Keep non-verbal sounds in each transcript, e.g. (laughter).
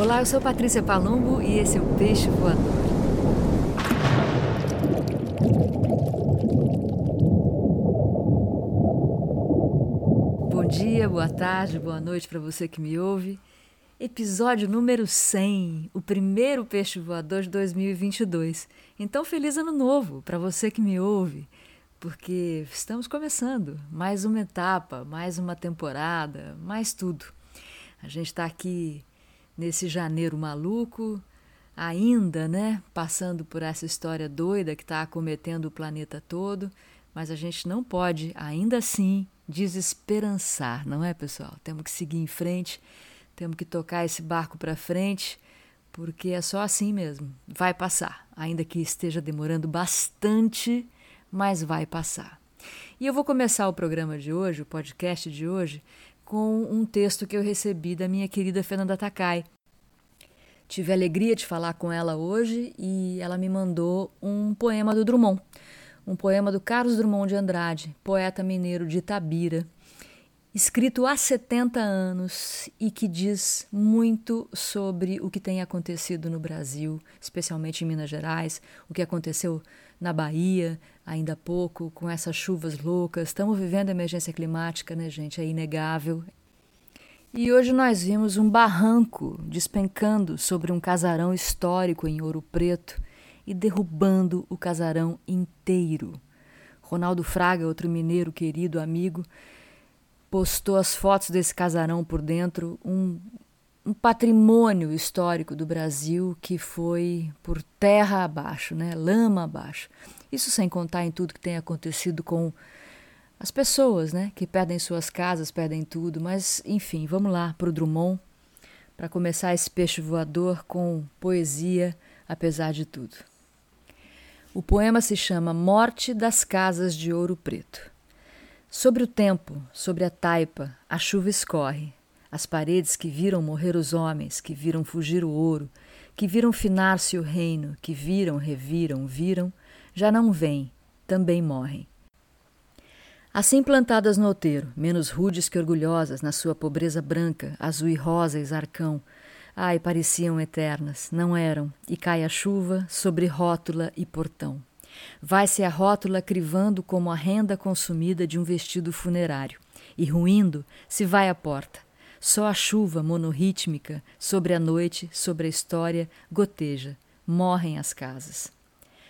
Olá, eu sou Patrícia Palumbo e esse é o Peixe Voador. Bom dia, boa tarde, boa noite para você que me ouve. Episódio número 100, o primeiro Peixe Voador de 2022. Então, feliz ano novo para você que me ouve, porque estamos começando mais uma etapa, mais uma temporada, mais tudo. A gente está aqui nesse janeiro maluco, ainda, né, passando por essa história doida que está acometendo o planeta todo, mas a gente não pode, ainda assim, desesperançar, não é, pessoal? Temos que seguir em frente, temos que tocar esse barco para frente, porque é só assim mesmo. Vai passar, ainda que esteja demorando bastante, mas vai passar. E eu vou começar o programa de hoje, o podcast de hoje, com um texto que eu recebi da minha querida Fernanda Takai. Tive a alegria de falar com ela hoje e ela me mandou um poema do Drummond, um poema do Carlos Drummond de Andrade, poeta mineiro de Itabira, escrito há 70 anos e que diz muito sobre o que tem acontecido no Brasil, especialmente em Minas Gerais, o que aconteceu na Bahia ainda há pouco, com essas chuvas loucas. Estamos vivendo emergência climática, né, gente? É inegável. E hoje nós vimos um barranco despencando sobre um casarão histórico em Ouro Preto e derrubando o casarão inteiro. Ronaldo Fraga, outro mineiro querido, amigo, postou as fotos desse casarão por dentro, um, um patrimônio histórico do Brasil que foi por terra abaixo, né? lama abaixo. Isso sem contar em tudo que tem acontecido com as pessoas né? que perdem suas casas, perdem tudo. Mas, enfim, vamos lá para o Drummond, para começar esse peixe voador com poesia, apesar de tudo. O poema se chama Morte das Casas de Ouro Preto. Sobre o tempo, sobre a taipa, a chuva escorre. As paredes que viram morrer os homens, que viram fugir o ouro, que viram finar-se o reino, que viram, reviram, viram, já não vêm, também morrem. Assim plantadas no outeiro, menos rudes que orgulhosas, na sua pobreza branca, azul e rosa zarcão, ai, pareciam eternas, não eram, e cai a chuva sobre rótula e portão. Vai-se a rótula crivando como a renda consumida de um vestido funerário, e ruindo se vai a porta. Só a chuva monorrítmica sobre a noite, sobre a história, goteja. Morrem as casas.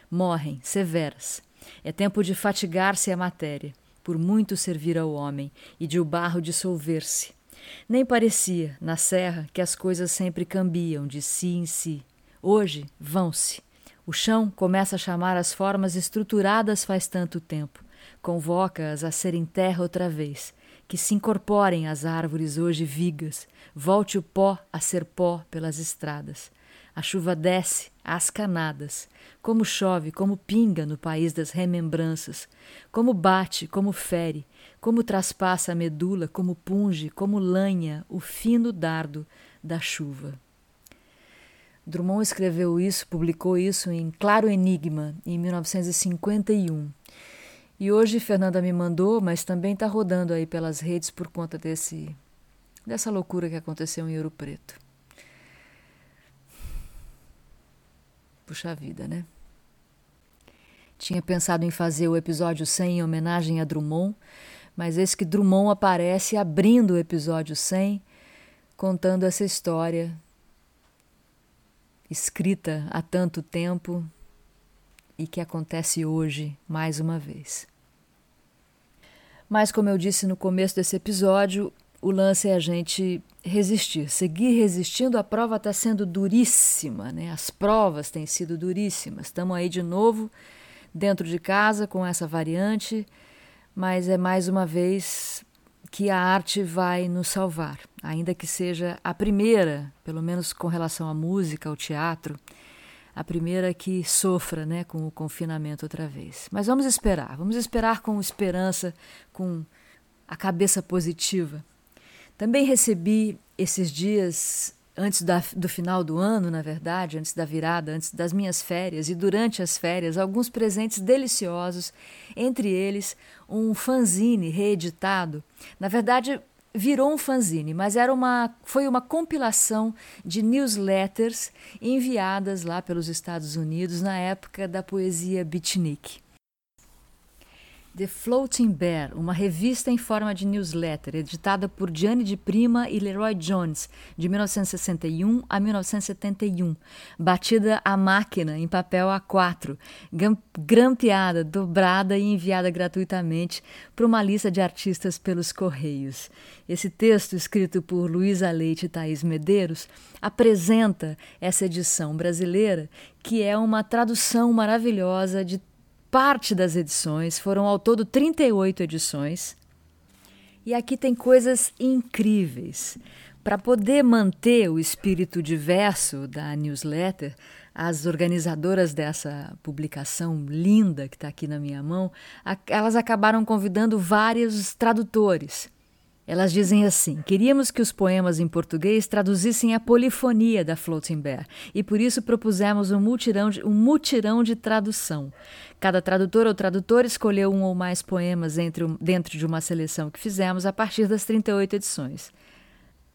Morrem, severas. É tempo de fatigar-se a matéria, por muito servir ao homem, e de o barro dissolver-se. Nem parecia, na serra, que as coisas sempre cambiam de si em si. Hoje vão-se. O chão começa a chamar as formas estruturadas faz tanto tempo, convoca-as a serem terra outra vez, que se incorporem as árvores hoje vigas, volte o pó a ser pó pelas estradas. A chuva desce às canadas, como chove, como pinga no país das remembranças, como bate, como fere, como traspassa a medula, como punge, como lanha o fino dardo da chuva. Drummond escreveu isso, publicou isso em Claro Enigma, em 1951. E hoje Fernanda me mandou, mas também está rodando aí pelas redes por conta desse dessa loucura que aconteceu em Ouro Preto. Puxa vida, né? Tinha pensado em fazer o episódio 100 em homenagem a Drummond, mas esse que Drummond aparece abrindo o episódio 100, contando essa história escrita há tanto tempo e que acontece hoje mais uma vez. Mas, como eu disse no começo desse episódio, o lance é a gente resistir, seguir resistindo. A prova está sendo duríssima, né? as provas têm sido duríssimas. Estamos aí de novo dentro de casa com essa variante, mas é mais uma vez que a arte vai nos salvar, ainda que seja a primeira, pelo menos com relação à música, ao teatro, a primeira que sofra né, com o confinamento outra vez. Mas vamos esperar, vamos esperar com esperança, com a cabeça positiva. Também recebi esses dias antes da, do final do ano, na verdade, antes da virada, antes das minhas férias e durante as férias, alguns presentes deliciosos, entre eles um fanzine reeditado. Na verdade, virou um fanzine, mas era uma, foi uma compilação de newsletters enviadas lá pelos Estados Unidos na época da poesia beatnik. The Floating Bear, uma revista em forma de newsletter, editada por Gianni de Prima e Leroy Jones, de 1961 a 1971, batida à máquina em papel A4, grampeada, dobrada e enviada gratuitamente para uma lista de artistas pelos Correios. Esse texto, escrito por Luísa Leite e Thaís Medeiros, apresenta essa edição brasileira, que é uma tradução maravilhosa de parte das edições, foram ao todo 38 edições. E aqui tem coisas incríveis. Para poder manter o espírito diverso da newsletter, as organizadoras dessa publicação linda que está aqui na minha mão, elas acabaram convidando vários tradutores elas dizem assim: queríamos que os poemas em português traduzissem a polifonia da Floating Bear e por isso propusemos um mutirão de, um mutirão de tradução. Cada tradutor ou tradutor escolheu um ou mais poemas entre, dentro de uma seleção que fizemos a partir das 38 edições.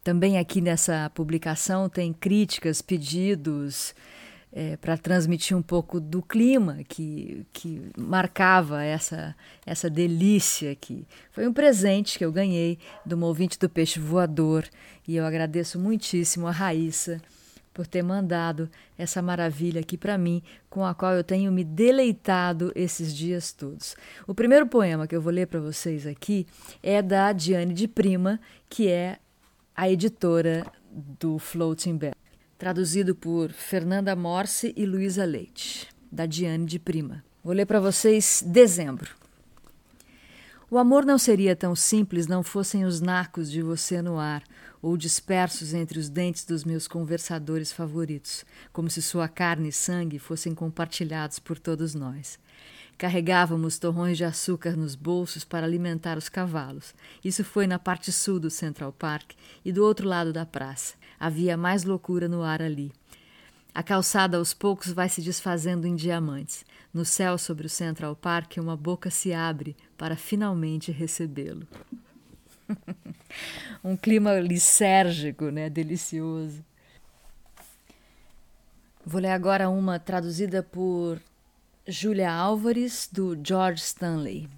Também aqui nessa publicação tem críticas, pedidos, é, para transmitir um pouco do clima que, que marcava essa, essa delícia aqui. Foi um presente que eu ganhei de uma ouvinte do Peixe Voador e eu agradeço muitíssimo a Raíssa por ter mandado essa maravilha aqui para mim, com a qual eu tenho me deleitado esses dias todos. O primeiro poema que eu vou ler para vocês aqui é da Diane de Prima, que é a editora do Floating Bear traduzido por Fernanda Morse e Luísa Leite, da Diane de Prima. Vou ler para vocês dezembro. O amor não seria tão simples não fossem os nacos de você no ar, ou dispersos entre os dentes dos meus conversadores favoritos, como se sua carne e sangue fossem compartilhados por todos nós. Carregávamos torrões de açúcar nos bolsos para alimentar os cavalos. Isso foi na parte sul do Central Park e do outro lado da praça. Havia mais loucura no ar ali. A calçada aos poucos vai se desfazendo em diamantes. No céu sobre o Central Park, uma boca se abre para finalmente recebê-lo. (laughs) um clima lisérgico, né? Delicioso. Vou ler agora uma traduzida por Júlia Álvares, do George Stanley.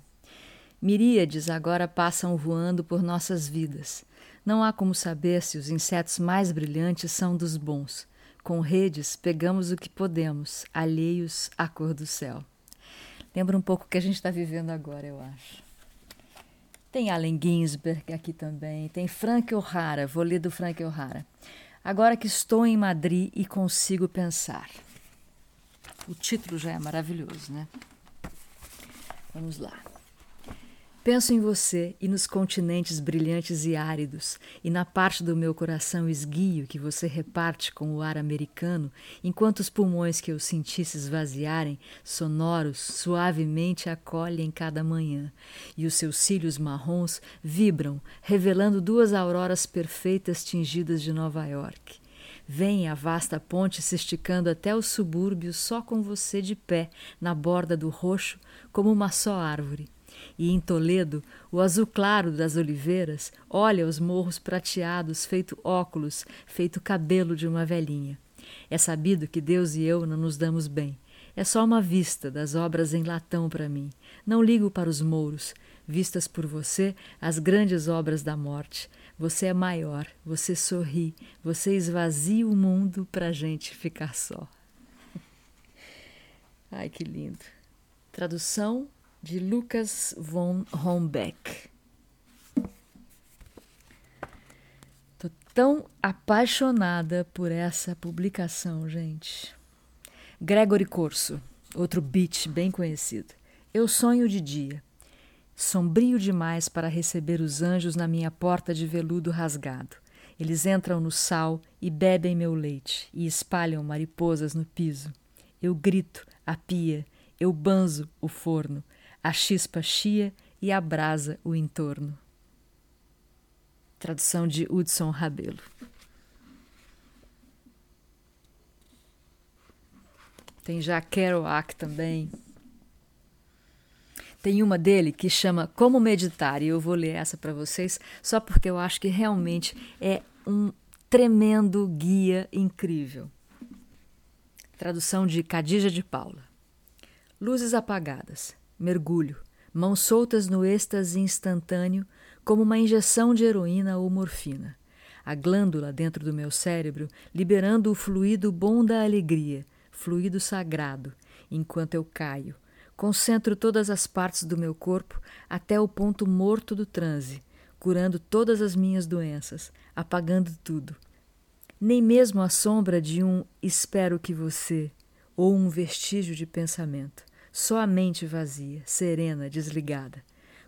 Miríades agora passam voando por nossas vidas. Não há como saber se os insetos mais brilhantes são dos bons. Com redes, pegamos o que podemos, alheios à cor do céu. Lembra um pouco o que a gente está vivendo agora, eu acho. Tem Allen Ginsberg aqui também, tem Frank O'Hara, vou ler do Frank O'Hara. Agora que estou em Madrid e consigo pensar. O título já é maravilhoso, né? Vamos lá. Penso em você e nos continentes brilhantes e áridos, e na parte do meu coração esguio que você reparte com o ar americano, enquanto os pulmões que eu senti se esvaziarem, sonoros, suavemente acolhem cada manhã, e os seus cílios marrons vibram, revelando duas auroras perfeitas tingidas de Nova York. Vem a vasta ponte se esticando até os subúrbios só com você de pé, na borda do roxo, como uma só árvore. E em Toledo, o azul claro das oliveiras olha os morros prateados, feito óculos, feito cabelo de uma velhinha. É sabido que Deus e eu não nos damos bem. É só uma vista das obras em latão para mim. Não ligo para os mouros. Vistas por você, as grandes obras da morte. Você é maior, você sorri, você esvazia o mundo para gente ficar só. (laughs) Ai, que lindo. Tradução de Lucas von Hombeck. Tô tão apaixonada por essa publicação, gente. Gregory Corso, outro beat bem conhecido. Eu sonho de dia sombrio demais para receber os anjos na minha porta de veludo rasgado. Eles entram no sal e bebem meu leite e espalham mariposas no piso. Eu grito a pia, eu banzo o forno, a chispa chia e a brasa o entorno. Tradução de Hudson Rabelo. Tem já Kerouac também. Tem uma dele que chama Como Meditar, e eu vou ler essa para vocês, só porque eu acho que realmente é um tremendo guia incrível. Tradução de Cadija de Paula. Luzes apagadas, mergulho, mãos soltas no êxtase instantâneo, como uma injeção de heroína ou morfina. A glândula dentro do meu cérebro liberando o fluido bom da alegria, fluido sagrado, enquanto eu caio. Concentro todas as partes do meu corpo até o ponto morto do transe, curando todas as minhas doenças, apagando tudo. Nem mesmo a sombra de um espero que você ou um vestígio de pensamento. Só a mente vazia, serena, desligada.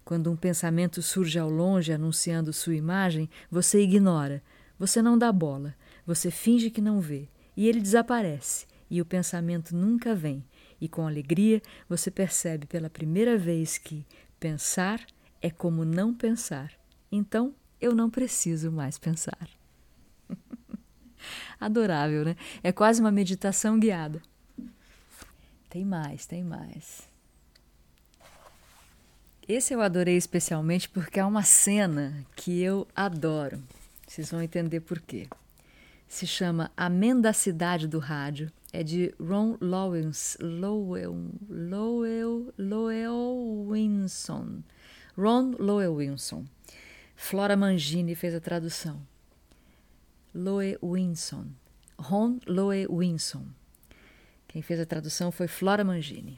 Quando um pensamento surge ao longe anunciando sua imagem, você ignora, você não dá bola, você finge que não vê, e ele desaparece, e o pensamento nunca vem, e com alegria você percebe pela primeira vez que pensar é como não pensar. Então eu não preciso mais pensar. (laughs) Adorável, né? É quase uma meditação guiada. Tem mais, tem mais. Esse eu adorei especialmente porque é uma cena que eu adoro. Vocês vão entender por quê. Se chama A Mendacidade do Rádio. É de Ron Lowens, Lowell, Lowell, Winson. Ron Lowell Winson. Flora Mangini fez a tradução. Loe Winson. Ron Loe Winson. Quem fez a tradução foi Flora Mangini.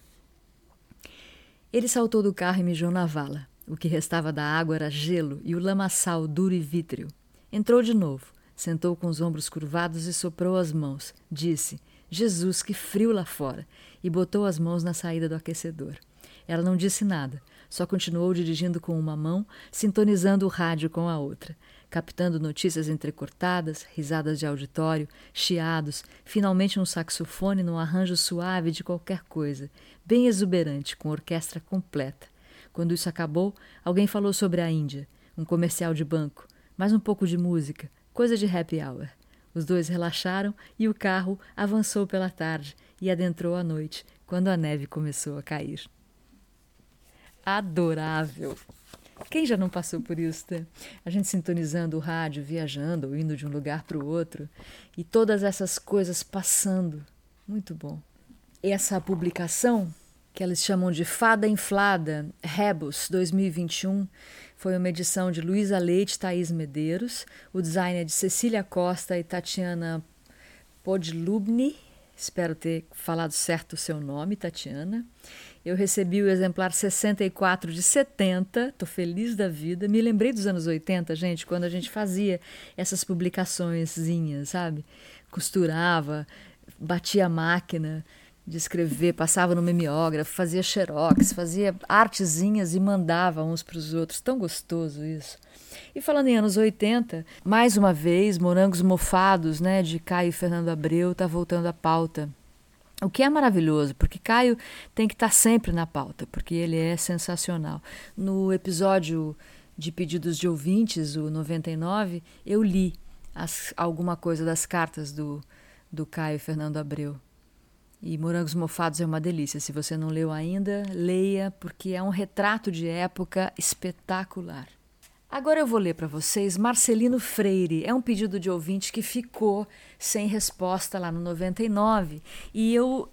Ele saltou do carro e mijou na vala. O que restava da água era gelo e o lamaçal duro e vítreo. Entrou de novo, sentou com os ombros curvados e soprou as mãos. Disse: Jesus, que frio lá fora! E botou as mãos na saída do aquecedor. Ela não disse nada, só continuou dirigindo com uma mão, sintonizando o rádio com a outra captando notícias entrecortadas, risadas de auditório, chiados, finalmente um saxofone num arranjo suave de qualquer coisa, bem exuberante, com orquestra completa. Quando isso acabou, alguém falou sobre a Índia, um comercial de banco, mais um pouco de música, coisa de happy hour. Os dois relaxaram e o carro avançou pela tarde e adentrou a noite, quando a neve começou a cair. Adorável! Quem já não passou por isso? Né? A gente sintonizando o rádio, viajando ou indo de um lugar para o outro e todas essas coisas passando. Muito bom. Essa publicação, que eles chamam de Fada Inflada, Rebus 2021, foi uma edição de Luísa Leite e Thaís Medeiros. O design é de Cecília Costa e Tatiana Podlubny. Espero ter falado certo o seu nome, Tatiana. Eu recebi o exemplar 64 de 70, tô feliz da vida. Me lembrei dos anos 80, gente, quando a gente fazia essas publicaçõezinhas, sabe? Costurava, batia a máquina de escrever, passava no mimeógrafo, fazia xerox, fazia artezinhas e mandava uns para os outros. Tão gostoso isso. E falando em anos 80, mais uma vez, Morangos Mofados, né, de Caio Fernando Abreu, tá voltando à pauta. O que é maravilhoso, porque Caio tem que estar sempre na pauta, porque ele é sensacional. No episódio de pedidos de ouvintes, o 99, eu li as, alguma coisa das cartas do, do Caio Fernando Abreu. E Morangos Mofados é uma delícia. Se você não leu ainda, leia, porque é um retrato de época espetacular. Agora eu vou ler para vocês Marcelino Freire. É um pedido de ouvinte que ficou sem resposta lá no 99 e eu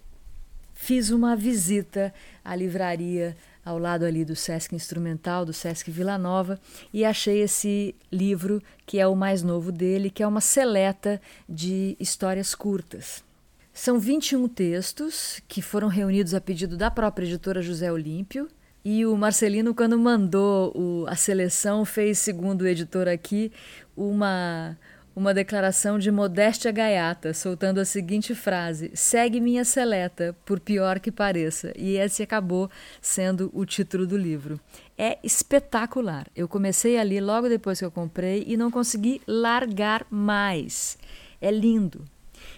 fiz uma visita à livraria ao lado ali do Sesc Instrumental, do Sesc Vila Nova, e achei esse livro, que é o mais novo dele, que é uma seleta de histórias curtas. São 21 textos que foram reunidos a pedido da própria editora José Olímpio e o Marcelino, quando mandou o, a seleção, fez, segundo o editor aqui, uma, uma declaração de modéstia gaiata, soltando a seguinte frase: segue minha seleta, por pior que pareça. E esse acabou sendo o título do livro. É espetacular. Eu comecei ali logo depois que eu comprei e não consegui largar mais. É lindo.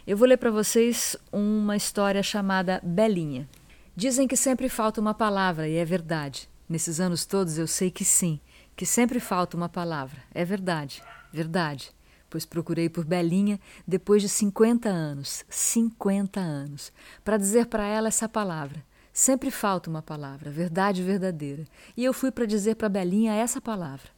Eu vou ler para vocês uma história chamada Belinha. Dizem que sempre falta uma palavra, e é verdade. Nesses anos todos eu sei que sim, que sempre falta uma palavra. É verdade, verdade. Pois procurei por Belinha depois de 50 anos, 50 anos, para dizer para ela essa palavra. Sempre falta uma palavra, verdade verdadeira. E eu fui para dizer para Belinha essa palavra.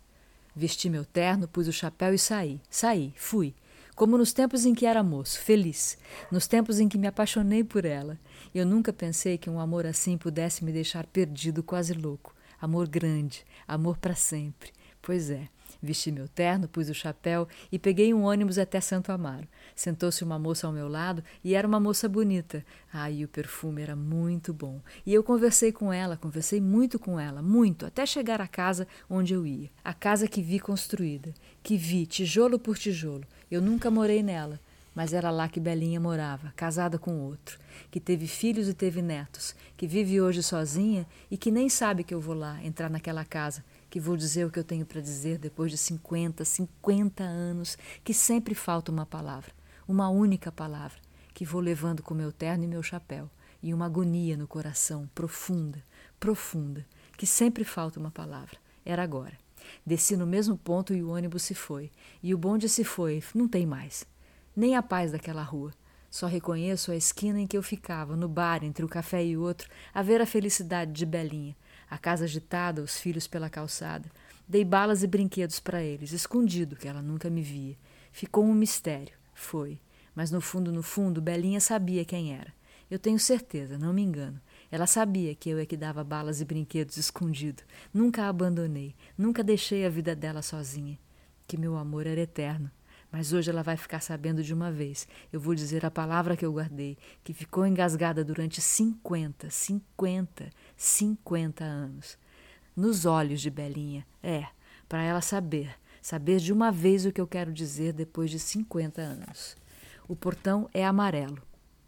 Vesti meu terno, pus o chapéu e saí. Saí, fui. Como nos tempos em que era moço, feliz. Nos tempos em que me apaixonei por ela. Eu nunca pensei que um amor assim pudesse me deixar perdido, quase louco. Amor grande, amor para sempre. Pois é, Vesti meu terno, pus o chapéu e peguei um ônibus até Santo Amaro. Sentou-se uma moça ao meu lado e era uma moça bonita. E o perfume era muito bom. E eu conversei com ela, conversei muito com ela, muito, até chegar à casa onde eu ia. A casa que vi construída, que vi tijolo por tijolo. Eu nunca morei nela, mas era lá que Belinha morava, casada com outro, que teve filhos e teve netos, que vive hoje sozinha e que nem sabe que eu vou lá entrar naquela casa que vou dizer o que eu tenho para dizer depois de 50, 50 anos, que sempre falta uma palavra, uma única palavra, que vou levando com meu terno e meu chapéu, e uma agonia no coração, profunda, profunda, que sempre falta uma palavra. Era agora. Desci no mesmo ponto e o ônibus se foi. E o bonde se foi, não tem mais. Nem a paz daquela rua. Só reconheço a esquina em que eu ficava, no bar, entre o café e outro, a ver a felicidade de Belinha, a casa agitada, os filhos pela calçada. Dei balas e brinquedos para eles, escondido, que ela nunca me via. Ficou um mistério. Foi. Mas no fundo, no fundo, Belinha sabia quem era. Eu tenho certeza, não me engano. Ela sabia que eu é que dava balas e brinquedos escondido. Nunca a abandonei, nunca deixei a vida dela sozinha. Que meu amor era eterno. Mas hoje ela vai ficar sabendo de uma vez. Eu vou dizer a palavra que eu guardei, que ficou engasgada durante cinquenta, cinquenta, cinquenta anos. Nos olhos de Belinha. É, para ela saber, saber de uma vez o que eu quero dizer depois de cinquenta anos. O portão é amarelo,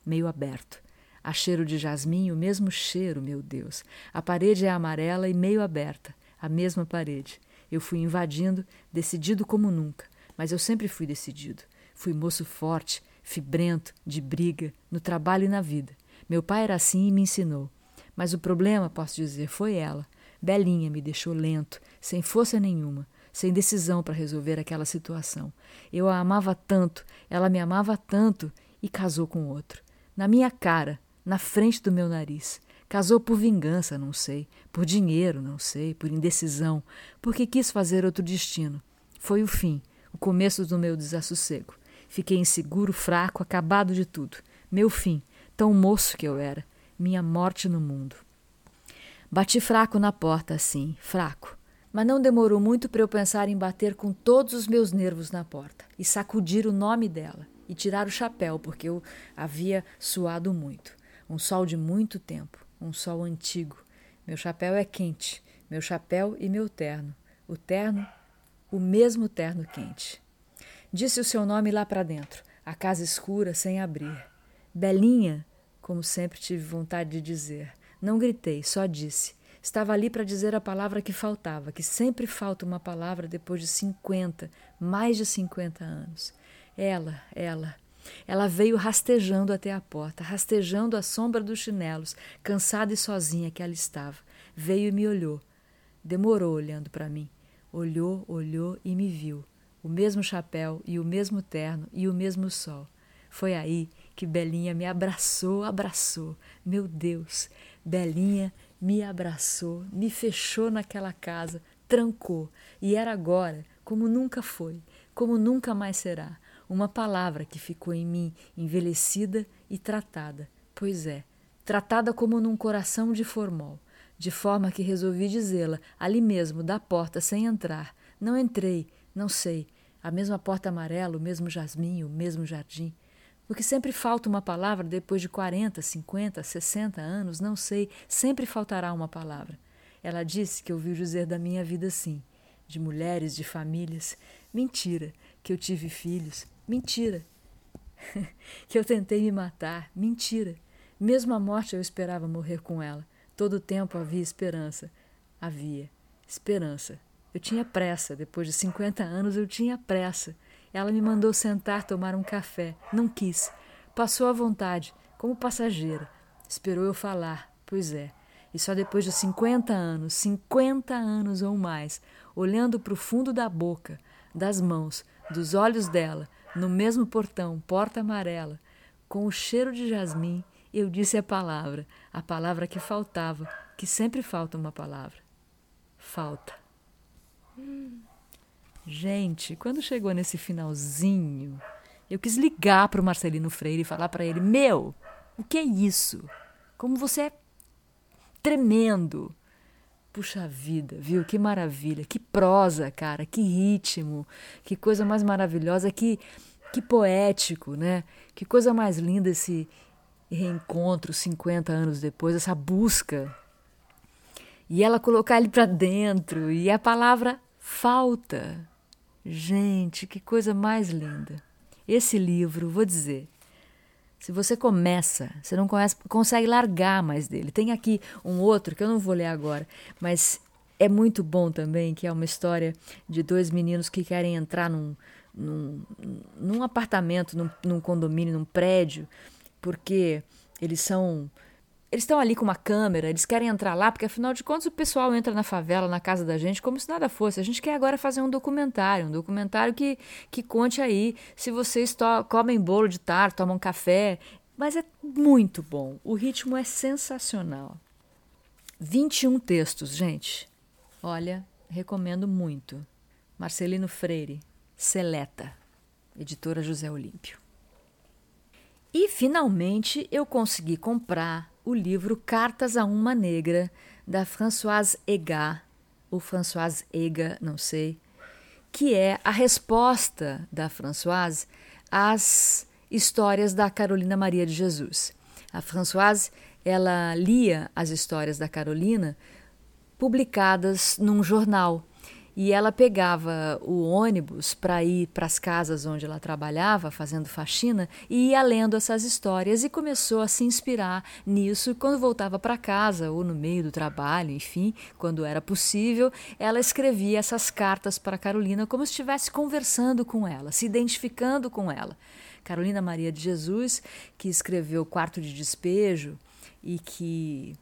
meio aberto. Há cheiro de jasmim, o mesmo cheiro, meu Deus. A parede é amarela e meio aberta, a mesma parede. Eu fui invadindo, decidido como nunca mas eu sempre fui decidido. Fui moço forte, fibrento, de briga, no trabalho e na vida. Meu pai era assim e me ensinou. Mas o problema, posso dizer, foi ela. Belinha me deixou lento, sem força nenhuma, sem decisão para resolver aquela situação. Eu a amava tanto, ela me amava tanto e casou com outro. Na minha cara, na frente do meu nariz. Casou por vingança, não sei, por dinheiro, não sei, por indecisão, porque quis fazer outro destino. Foi o fim o começo do meu desassossego. Fiquei inseguro, fraco, acabado de tudo. Meu fim, tão moço que eu era. Minha morte no mundo. Bati fraco na porta, assim, fraco. Mas não demorou muito para eu pensar em bater com todos os meus nervos na porta e sacudir o nome dela e tirar o chapéu, porque eu havia suado muito. Um sol de muito tempo, um sol antigo. Meu chapéu é quente, meu chapéu e meu terno. O terno o mesmo terno quente. Disse o seu nome lá para dentro, a casa escura sem abrir. Belinha, como sempre tive vontade de dizer. Não gritei, só disse. Estava ali para dizer a palavra que faltava, que sempre falta uma palavra depois de cinquenta, mais de cinquenta anos. Ela, ela. Ela veio rastejando até a porta, rastejando a sombra dos chinelos, cansada e sozinha que ela estava. Veio e me olhou. Demorou olhando para mim. Olhou, olhou e me viu. O mesmo chapéu e o mesmo terno e o mesmo sol. Foi aí que Belinha me abraçou, abraçou. Meu Deus, Belinha me abraçou, me fechou naquela casa, trancou. E era agora, como nunca foi, como nunca mais será. Uma palavra que ficou em mim envelhecida e tratada. Pois é, tratada como num coração de formol de forma que resolvi dizê-la ali mesmo, da porta, sem entrar. Não entrei, não sei. A mesma porta amarela, o mesmo jasmim, o mesmo jardim. Porque sempre falta uma palavra depois de 40, 50, 60 anos, não sei, sempre faltará uma palavra. Ela disse que ouviu dizer da minha vida sim, de mulheres, de famílias. Mentira, que eu tive filhos. Mentira. (laughs) que eu tentei me matar. Mentira. Mesmo a morte eu esperava morrer com ela. Todo o tempo havia esperança. Havia esperança. Eu tinha pressa. Depois de 50 anos, eu tinha pressa. Ela me mandou sentar tomar um café. Não quis. Passou à vontade, como passageira. Esperou eu falar. Pois é. E só depois de 50 anos, 50 anos ou mais, olhando para o fundo da boca, das mãos, dos olhos dela, no mesmo portão, porta amarela, com o cheiro de jasmim eu disse a palavra, a palavra que faltava, que sempre falta uma palavra. Falta. Gente, quando chegou nesse finalzinho, eu quis ligar para o Marcelino Freire e falar para ele: Meu, o que é isso? Como você é tremendo! Puxa vida, viu? Que maravilha, que prosa, cara, que ritmo, que coisa mais maravilhosa, que, que poético, né? Que coisa mais linda esse reencontro 50 anos depois, essa busca. E ela colocar ele para dentro, e a palavra falta. Gente, que coisa mais linda. Esse livro, vou dizer, se você começa, você não conhece, consegue largar mais dele. Tem aqui um outro que eu não vou ler agora, mas é muito bom também, que é uma história de dois meninos que querem entrar num, num, num apartamento, num, num condomínio, num prédio, porque eles são eles estão ali com uma câmera, eles querem entrar lá, porque afinal de contas o pessoal entra na favela, na casa da gente, como se nada fosse. A gente quer agora fazer um documentário, um documentário que, que conte aí se vocês comem bolo de tar, tomam café. Mas é muito bom, o ritmo é sensacional. 21 textos, gente. Olha, recomendo muito. Marcelino Freire, Seleta, editora José Olímpio. E finalmente eu consegui comprar o livro Cartas a uma Negra, da Françoise Egat, ou Françoise Ega, não sei, que é a resposta da Françoise às histórias da Carolina Maria de Jesus. A Françoise, ela lia as histórias da Carolina publicadas num jornal e ela pegava o ônibus para ir para as casas onde ela trabalhava, fazendo faxina, e ia lendo essas histórias e começou a se inspirar nisso. E quando voltava para casa, ou no meio do trabalho, enfim, quando era possível, ela escrevia essas cartas para Carolina como se estivesse conversando com ela, se identificando com ela. Carolina Maria de Jesus, que escreveu Quarto de Despejo e que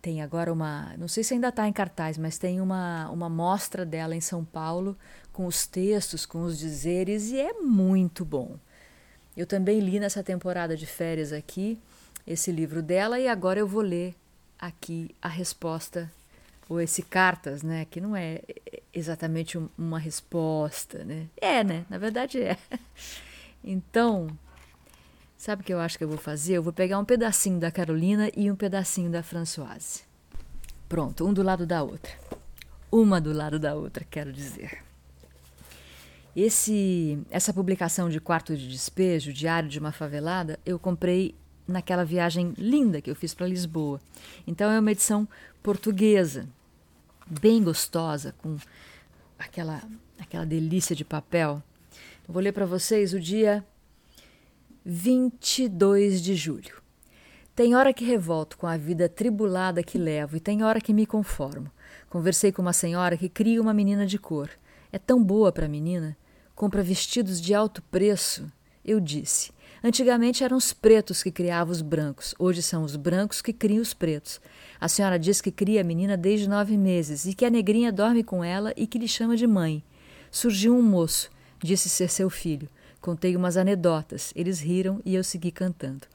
tem agora uma, não sei se ainda está em cartaz, mas tem uma, uma mostra dela em São Paulo com os textos, com os dizeres, e é muito bom. Eu também li nessa temporada de férias aqui esse livro dela e agora eu vou ler aqui a resposta ou esse cartas, né, que não é exatamente uma resposta, né? É, né? Na verdade é. (laughs) Então, Sabe o que eu acho que eu vou fazer? Eu vou pegar um pedacinho da Carolina e um pedacinho da Françoise. Pronto, um do lado da outra. Uma do lado da outra, quero dizer. Esse, essa publicação de Quarto de Despejo, Diário de uma Favelada, eu comprei naquela viagem linda que eu fiz para Lisboa. Então é uma edição portuguesa, bem gostosa, com aquela, aquela delícia de papel. Eu vou ler para vocês o dia 22 de julho. Tem hora que revolto com a vida tribulada que levo e tem hora que me conformo. Conversei com uma senhora que cria uma menina de cor. É tão boa para a menina. Compra vestidos de alto preço. Eu disse. Antigamente eram os pretos que criavam os brancos, hoje são os brancos que criam os pretos. A senhora diz que cria a menina desde nove meses e que a negrinha dorme com ela e que lhe chama de mãe. Surgiu um moço, disse ser seu filho. Contei umas anedotas, eles riram e eu segui cantando.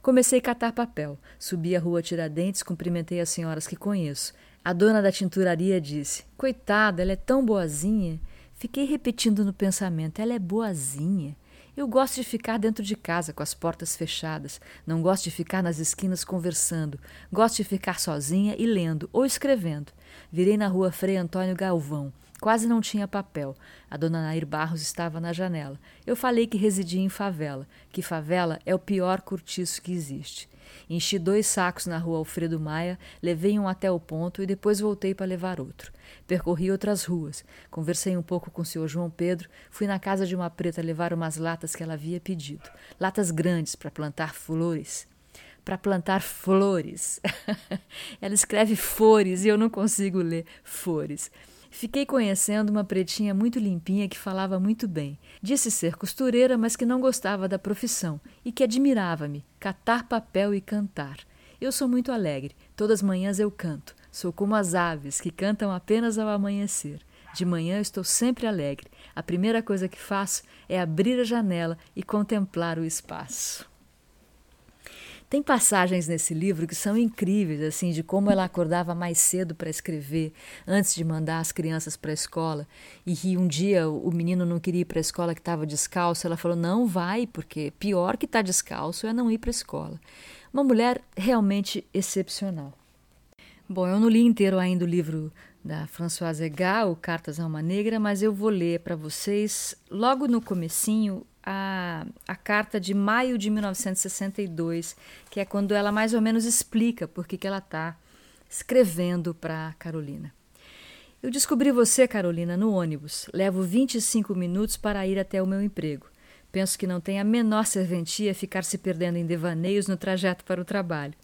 Comecei a catar papel, subi a rua Tiradentes, cumprimentei as senhoras que conheço. A dona da tinturaria disse: Coitada, ela é tão boazinha. Fiquei repetindo no pensamento: ela é boazinha. Eu gosto de ficar dentro de casa com as portas fechadas. Não gosto de ficar nas esquinas conversando. Gosto de ficar sozinha e lendo ou escrevendo. Virei na rua Frei Antônio Galvão. Quase não tinha papel. A dona Nair Barros estava na janela. Eu falei que residia em favela, que favela é o pior cortiço que existe. Enchi dois sacos na rua Alfredo Maia, levei um até o ponto e depois voltei para levar outro. Percorri outras ruas, conversei um pouco com o senhor João Pedro, fui na casa de uma preta levar umas latas que ela havia pedido. Latas grandes para plantar flores para plantar flores. (laughs) ela escreve flores e eu não consigo ler flores. Fiquei conhecendo uma pretinha muito limpinha que falava muito bem. Disse ser costureira, mas que não gostava da profissão e que admirava-me catar papel e cantar. Eu sou muito alegre. Todas as manhãs eu canto. Sou como as aves que cantam apenas ao amanhecer. De manhã estou sempre alegre. A primeira coisa que faço é abrir a janela e contemplar o espaço. Tem passagens nesse livro que são incríveis, assim, de como ela acordava mais cedo para escrever, antes de mandar as crianças para a escola, e que um dia o menino não queria ir para a escola que estava descalço, ela falou: "Não vai, porque pior que estar tá descalço é não ir para a escola". Uma mulher realmente excepcional. Bom, eu não li inteiro ainda o livro da Françoise Egal, Cartas a uma Negra, mas eu vou ler para vocês logo no comecinho a, a carta de maio de 1962, que é quando ela mais ou menos explica por que, ela está escrevendo para Carolina. Eu descobri você, Carolina, no ônibus. Levo 25 minutos para ir até o meu emprego. Penso que não tem a menor serventia ficar se perdendo em devaneios no trajeto para o trabalho.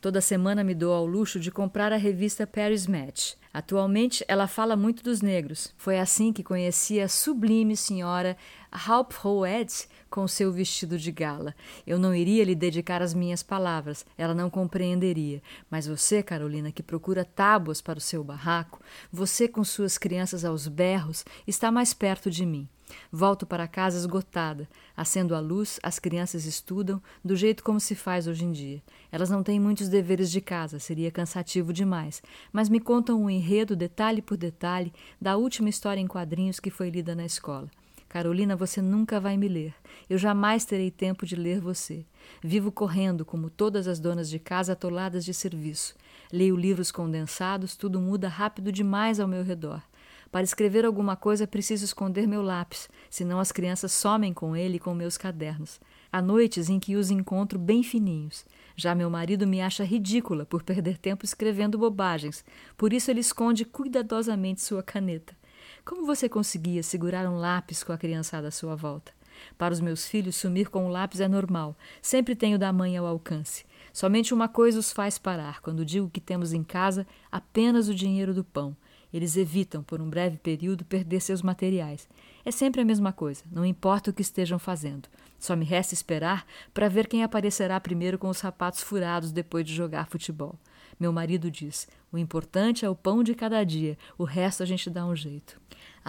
Toda semana me dou ao luxo de comprar a revista Paris Match. Atualmente, ela fala muito dos negros. Foi assim que conheci a sublime senhora Halp Hoed com seu vestido de gala. Eu não iria lhe dedicar as minhas palavras, ela não compreenderia. Mas você, Carolina, que procura tábuas para o seu barraco, você com suas crianças aos berros, está mais perto de mim. Volto para casa esgotada. Acendo a luz, as crianças estudam do jeito como se faz hoje em dia. Elas não têm muitos deveres de casa, seria cansativo demais, mas me contam um enredo, detalhe por detalhe, da última história em quadrinhos que foi lida na escola. Carolina, você nunca vai me ler. Eu jamais terei tempo de ler você. Vivo correndo, como todas as donas de casa atoladas de serviço. Leio livros condensados, tudo muda rápido demais ao meu redor. Para escrever alguma coisa preciso esconder meu lápis, senão as crianças somem com ele e com meus cadernos. Há noites em que os encontro bem fininhos. Já meu marido me acha ridícula por perder tempo escrevendo bobagens, por isso ele esconde cuidadosamente sua caneta. Como você conseguia segurar um lápis com a criançada à sua volta? Para os meus filhos, sumir com o lápis é normal. Sempre tenho da mãe ao alcance. Somente uma coisa os faz parar: quando digo que temos em casa apenas o dinheiro do pão. Eles evitam, por um breve período, perder seus materiais. É sempre a mesma coisa, não importa o que estejam fazendo. Só me resta esperar para ver quem aparecerá primeiro com os sapatos furados depois de jogar futebol. Meu marido diz: o importante é o pão de cada dia, o resto a gente dá um jeito.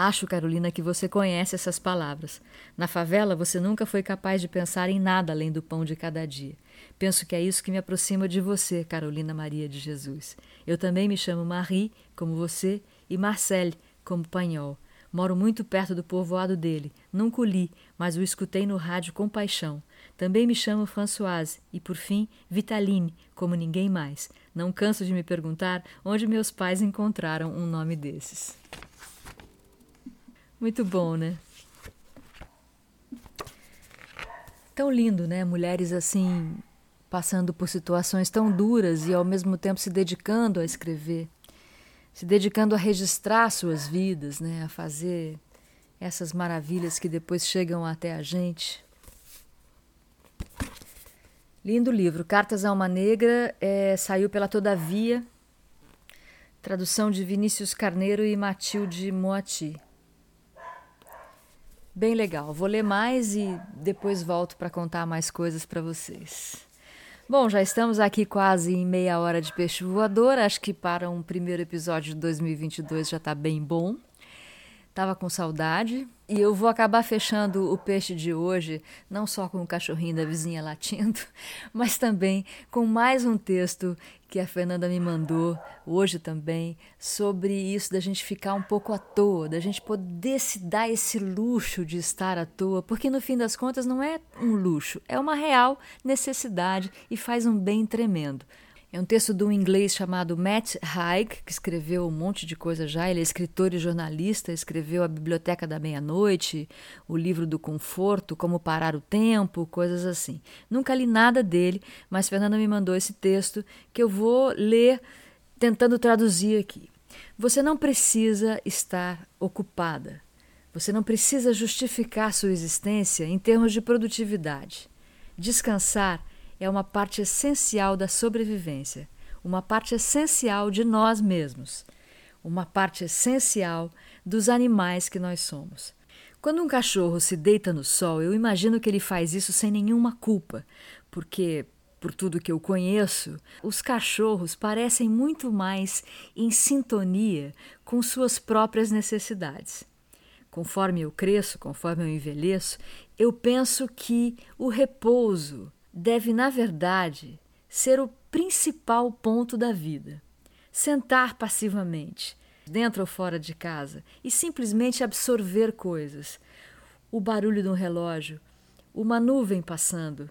Acho, Carolina, que você conhece essas palavras. Na favela, você nunca foi capaz de pensar em nada além do pão de cada dia. Penso que é isso que me aproxima de você, Carolina Maria de Jesus. Eu também me chamo Marie, como você, e Marcelle, como Panhol. Moro muito perto do povoado dele. Nunca o li, mas o escutei no rádio com paixão. Também me chamo Françoise e, por fim, Vitaline, como ninguém mais. Não canso de me perguntar onde meus pais encontraram um nome desses. Muito bom, né? Tão lindo, né? Mulheres assim, passando por situações tão duras e ao mesmo tempo se dedicando a escrever, se dedicando a registrar suas vidas, né? A fazer essas maravilhas que depois chegam até a gente. Lindo livro. Cartas a uma Negra é, saiu pela Todavia, tradução de Vinícius Carneiro e Matilde Moati. Bem legal. Vou ler mais e depois volto para contar mais coisas para vocês. Bom, já estamos aqui quase em meia hora de peixe voador. Acho que para um primeiro episódio de 2022 já está bem bom. Tava com saudade. E eu vou acabar fechando o peixe de hoje, não só com o cachorrinho da vizinha latindo, (laughs) mas também com mais um texto que a Fernanda me mandou hoje também, sobre isso da gente ficar um pouco à toa, da gente poder se dar esse luxo de estar à toa, porque no fim das contas não é um luxo, é uma real necessidade e faz um bem tremendo. É um texto de um inglês chamado Matt Haig, que escreveu um monte de coisa já. Ele é escritor e jornalista, escreveu A Biblioteca da Meia-Noite, O Livro do Conforto, Como Parar o Tempo, coisas assim. Nunca li nada dele, mas Fernanda me mandou esse texto que eu vou ler tentando traduzir aqui. Você não precisa estar ocupada. Você não precisa justificar sua existência em termos de produtividade. Descansar é uma parte essencial da sobrevivência, uma parte essencial de nós mesmos, uma parte essencial dos animais que nós somos. Quando um cachorro se deita no sol, eu imagino que ele faz isso sem nenhuma culpa, porque, por tudo que eu conheço, os cachorros parecem muito mais em sintonia com suas próprias necessidades. Conforme eu cresço, conforme eu envelheço, eu penso que o repouso, deve, na verdade, ser o principal ponto da vida. Sentar passivamente, dentro ou fora de casa, e simplesmente absorver coisas. O barulho de um relógio, uma nuvem passando,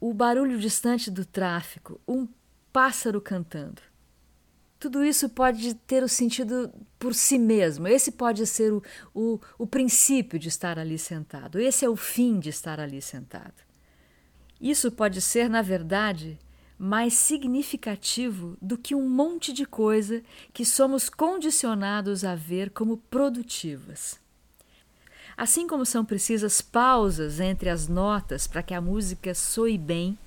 o barulho distante do tráfico, um pássaro cantando. Tudo isso pode ter o sentido por si mesmo. Esse pode ser o, o, o princípio de estar ali sentado. Esse é o fim de estar ali sentado. Isso pode ser, na verdade, mais significativo do que um monte de coisa que somos condicionados a ver como produtivas. Assim como são precisas pausas entre as notas para que a música soe bem,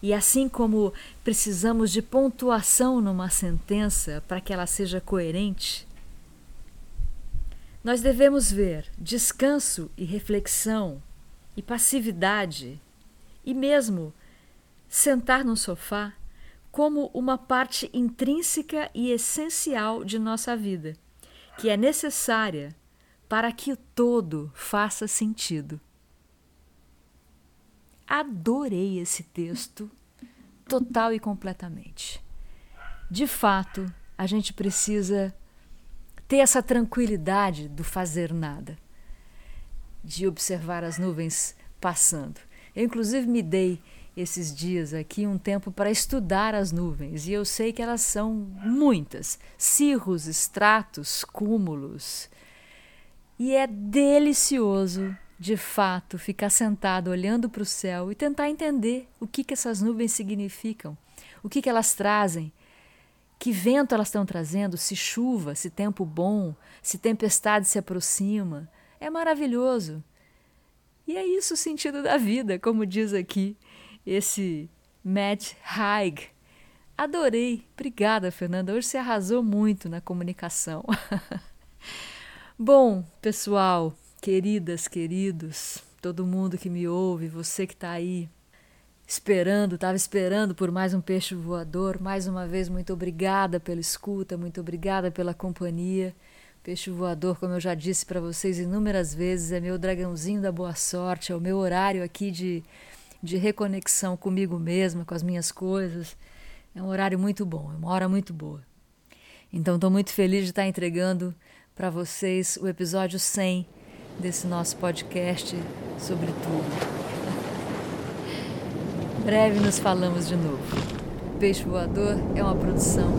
e assim como precisamos de pontuação numa sentença para que ela seja coerente, nós devemos ver descanso e reflexão e passividade e mesmo sentar no sofá como uma parte intrínseca e essencial de nossa vida, que é necessária para que o todo faça sentido. Adorei esse texto, total e completamente. De fato, a gente precisa ter essa tranquilidade do fazer nada, de observar as nuvens passando. Eu, inclusive, me dei esses dias aqui um tempo para estudar as nuvens e eu sei que elas são muitas cirros, estratos, cúmulos. E é delicioso, de fato, ficar sentado olhando para o céu e tentar entender o que, que essas nuvens significam, o que, que elas trazem, que vento elas estão trazendo, se chuva, se tempo bom, se tempestade se aproxima. É maravilhoso. E é isso o sentido da vida, como diz aqui esse Matt Haig. Adorei. Obrigada, Fernanda. Hoje você arrasou muito na comunicação. (laughs) Bom, pessoal, queridas, queridos, todo mundo que me ouve, você que está aí esperando, estava esperando por mais um peixe voador. Mais uma vez, muito obrigada pela escuta, muito obrigada pela companhia. Peixe voador, como eu já disse para vocês inúmeras vezes, é meu dragãozinho da boa sorte, é o meu horário aqui de de reconexão comigo mesma, com as minhas coisas. É um horário muito bom, é uma hora muito boa. Então, estou muito feliz de estar entregando para vocês o episódio 100 desse nosso podcast sobre tudo. (laughs) breve nos falamos de novo. Peixe Voador é uma produção